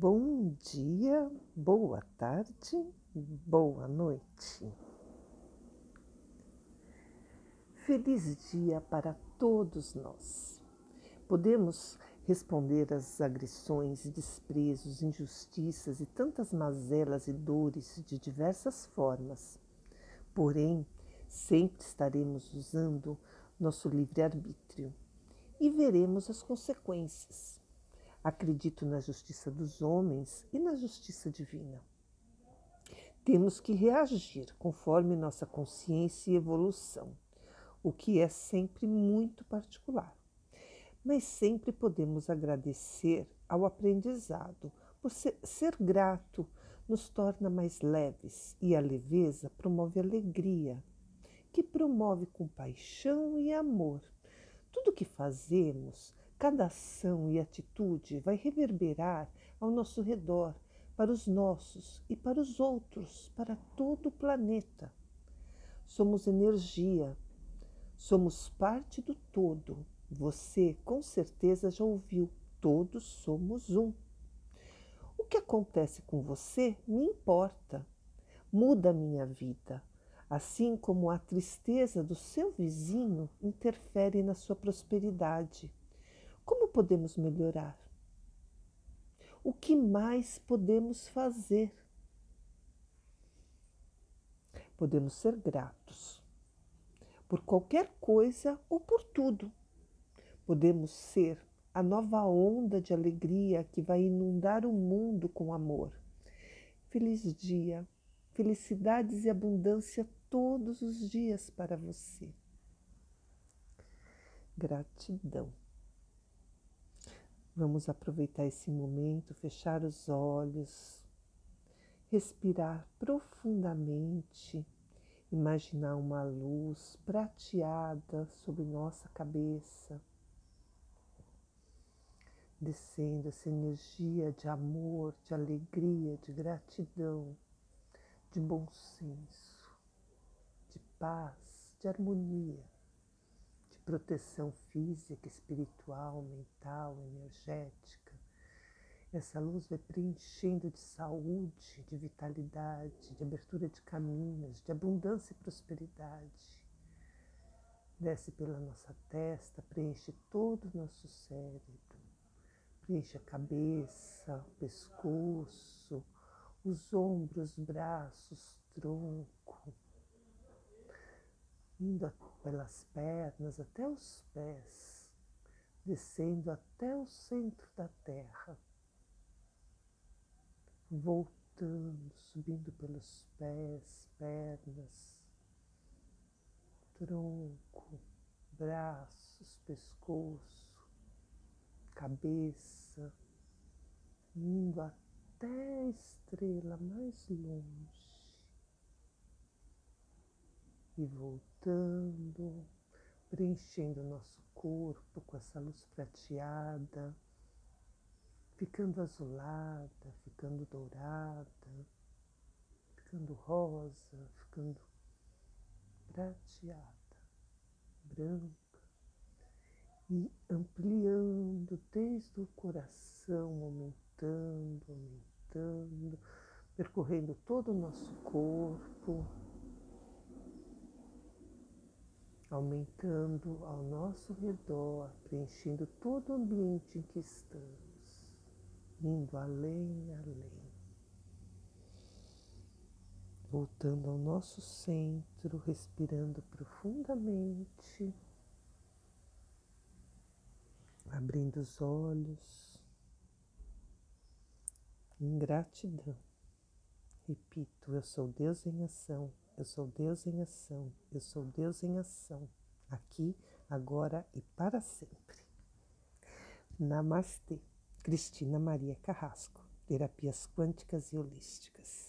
Bom dia, boa tarde, boa noite. Feliz dia para todos nós. Podemos responder às agressões, desprezos, injustiças e tantas mazelas e dores de diversas formas. Porém, sempre estaremos usando nosso livre-arbítrio e veremos as consequências Acredito na justiça dos homens e na justiça divina. Temos que reagir conforme nossa consciência e evolução, o que é sempre muito particular. Mas sempre podemos agradecer ao aprendizado, por ser, ser grato nos torna mais leves e a leveza promove alegria, que promove compaixão e amor. Tudo que fazemos Cada ação e atitude vai reverberar ao nosso redor, para os nossos e para os outros, para todo o planeta. Somos energia, somos parte do todo. Você com certeza já ouviu: todos somos um. O que acontece com você me importa, muda a minha vida, assim como a tristeza do seu vizinho interfere na sua prosperidade. Como podemos melhorar? O que mais podemos fazer? Podemos ser gratos por qualquer coisa ou por tudo. Podemos ser a nova onda de alegria que vai inundar o mundo com amor. Feliz dia, felicidades e abundância todos os dias para você. Gratidão. Vamos aproveitar esse momento, fechar os olhos, respirar profundamente, imaginar uma luz prateada sobre nossa cabeça, descendo essa energia de amor, de alegria, de gratidão, de bom senso, de paz, de harmonia proteção física, espiritual, mental, energética. Essa luz vai preenchendo de saúde, de vitalidade, de abertura de caminhos, de abundância e prosperidade. Desce pela nossa testa, preenche todo o nosso cérebro, preenche a cabeça, o pescoço, os ombros, braços, tronco, indo pelas pernas até os pés, descendo até o centro da terra, voltando, subindo pelos pés, pernas, tronco, braços, pescoço, cabeça, indo até a estrela mais longe e voltando, preenchendo nosso corpo com essa luz prateada, ficando azulada, ficando dourada, ficando rosa, ficando prateada, branca. E ampliando desde o coração, aumentando, aumentando, percorrendo todo o nosso corpo aumentando ao nosso redor, preenchendo todo o ambiente em que estamos, indo além, além. Voltando ao nosso centro, respirando profundamente, abrindo os olhos, em gratidão. Repito, eu sou Deus em ação eu sou Deus em ação, eu sou Deus em ação, aqui, agora e para sempre. Namastê. Cristina Maria Carrasco, Terapias Quânticas e Holísticas.